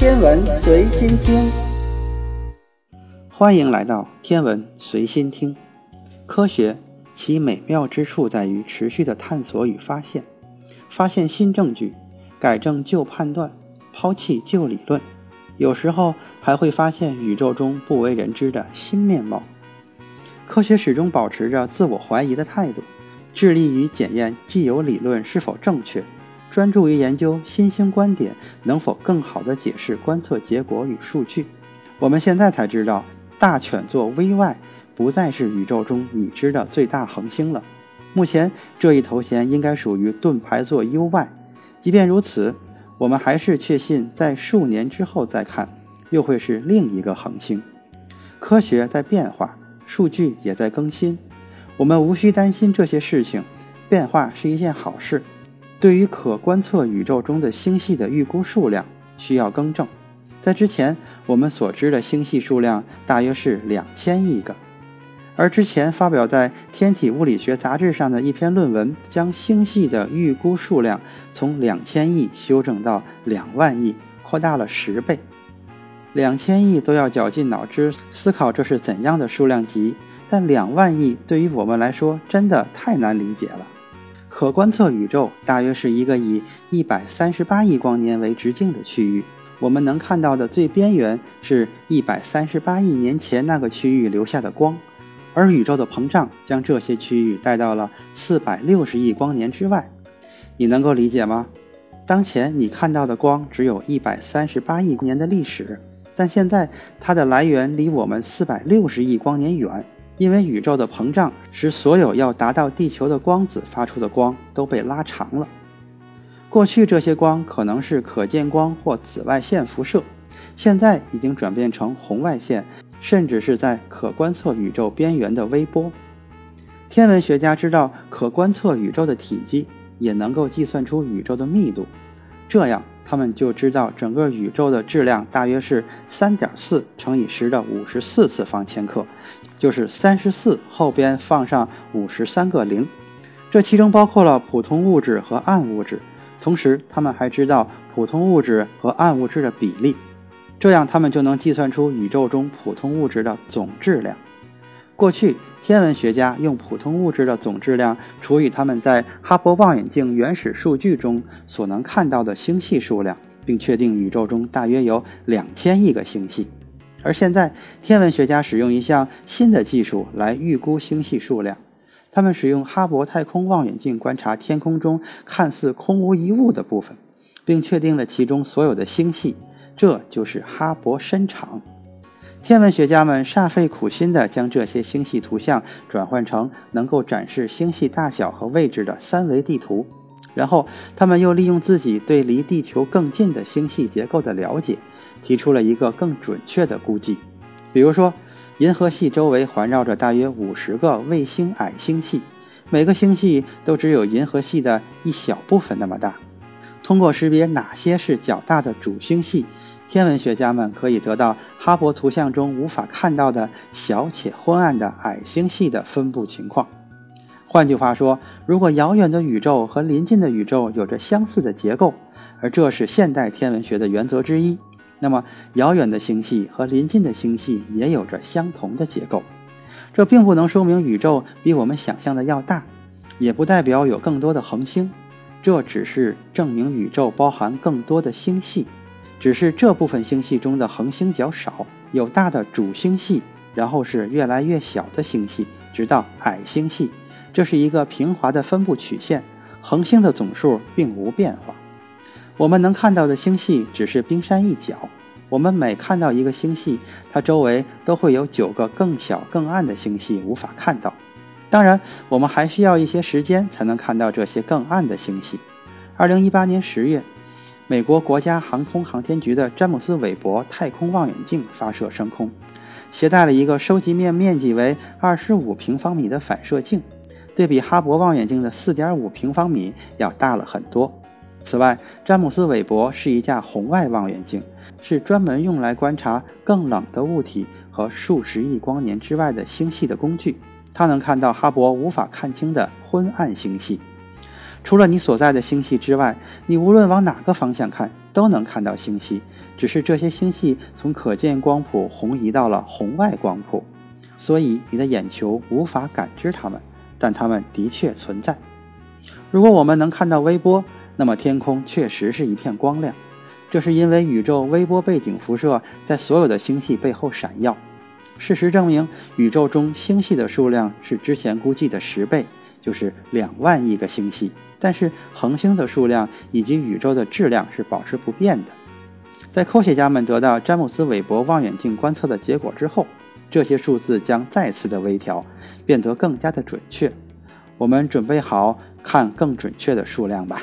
天文随心听，欢迎来到天文随心听。科学其美妙之处在于持续的探索与发现，发现新证据，改正旧判断，抛弃旧理论，有时候还会发现宇宙中不为人知的新面貌。科学始终保持着自我怀疑的态度，致力于检验既有理论是否正确。专注于研究新兴观点能否更好地解释观测结果与数据。我们现在才知道，大犬座 VY 不再是宇宙中已知的最大恒星了。目前这一头衔应该属于盾牌座 UY。即便如此，我们还是确信，在数年之后再看，又会是另一个恒星。科学在变化，数据也在更新，我们无需担心这些事情。变化是一件好事。对于可观测宇宙中的星系的预估数量需要更正。在之前，我们所知的星系数量大约是两千亿个，而之前发表在《天体物理学杂志》上的一篇论文，将星系的预估数量从两千亿修正到两万亿，扩大了十倍。两千亿都要绞尽脑汁思考这是怎样的数量级，但两万亿对于我们来说真的太难理解了。可观测宇宙大约是一个以一百三十八亿光年为直径的区域。我们能看到的最边缘是一百三十八亿年前那个区域留下的光，而宇宙的膨胀将这些区域带到了四百六十亿光年之外。你能够理解吗？当前你看到的光只有一百三十八亿年的历史，但现在它的来源离我们四百六十亿光年远。因为宇宙的膨胀使所有要达到地球的光子发出的光都被拉长了。过去这些光可能是可见光或紫外线辐射，现在已经转变成红外线，甚至是在可观测宇宙边缘的微波。天文学家知道可观测宇宙的体积，也能够计算出宇宙的密度，这样他们就知道整个宇宙的质量大约是三点四乘以十的五十四次方千克。就是三十四后边放上五十三个零，这其中包括了普通物质和暗物质，同时他们还知道普通物质和暗物质的比例，这样他们就能计算出宇宙中普通物质的总质量。过去天文学家用普通物质的总质量除以他们在哈勃望远镜原始数据中所能看到的星系数量，并确定宇宙中大约有两千亿个星系。而现在，天文学家使用一项新的技术来预估星系数量。他们使用哈勃太空望远镜观察天空中看似空无一物的部分，并确定了其中所有的星系。这就是哈勃深场。天文学家们煞费苦心地将这些星系图像转换成能够展示星系大小和位置的三维地图，然后他们又利用自己对离地球更近的星系结构的了解。提出了一个更准确的估计，比如说，银河系周围环绕着大约五十个卫星矮星系，每个星系都只有银河系的一小部分那么大。通过识别哪些是较大的主星系，天文学家们可以得到哈勃图像中无法看到的小且昏暗的矮星系的分布情况。换句话说，如果遥远的宇宙和临近的宇宙有着相似的结构，而这是现代天文学的原则之一。那么，遥远的星系和临近的星系也有着相同的结构，这并不能说明宇宙比我们想象的要大，也不代表有更多的恒星，这只是证明宇宙包含更多的星系，只是这部分星系中的恒星较少，有大的主星系，然后是越来越小的星系，直到矮星系，这是一个平滑的分布曲线，恒星的总数并无变化。我们能看到的星系只是冰山一角。我们每看到一个星系，它周围都会有九个更小、更暗的星系无法看到。当然，我们还需要一些时间才能看到这些更暗的星系。二零一八年十月，美国国家航空航天局的詹姆斯·韦伯太空望远镜发射升空，携带了一个收集面面积为二十五平方米的反射镜，对比哈勃望远镜的四点五平方米要大了很多。此外，詹姆斯·韦伯是一架红外望远镜，是专门用来观察更冷的物体和数十亿光年之外的星系的工具。它能看到哈勃无法看清的昏暗星系。除了你所在的星系之外，你无论往哪个方向看，都能看到星系，只是这些星系从可见光谱红移到了红外光谱，所以你的眼球无法感知它们，但它们的确存在。如果我们能看到微波，那么天空确实是一片光亮，这是因为宇宙微波背景辐射在所有的星系背后闪耀。事实证明，宇宙中星系的数量是之前估计的十倍，就是两万亿个星系。但是恒星的数量以及宇宙的质量是保持不变的。在科学家们得到詹姆斯·韦伯望远镜观测的结果之后，这些数字将再次的微调，变得更加的准确。我们准备好看更准确的数量吧。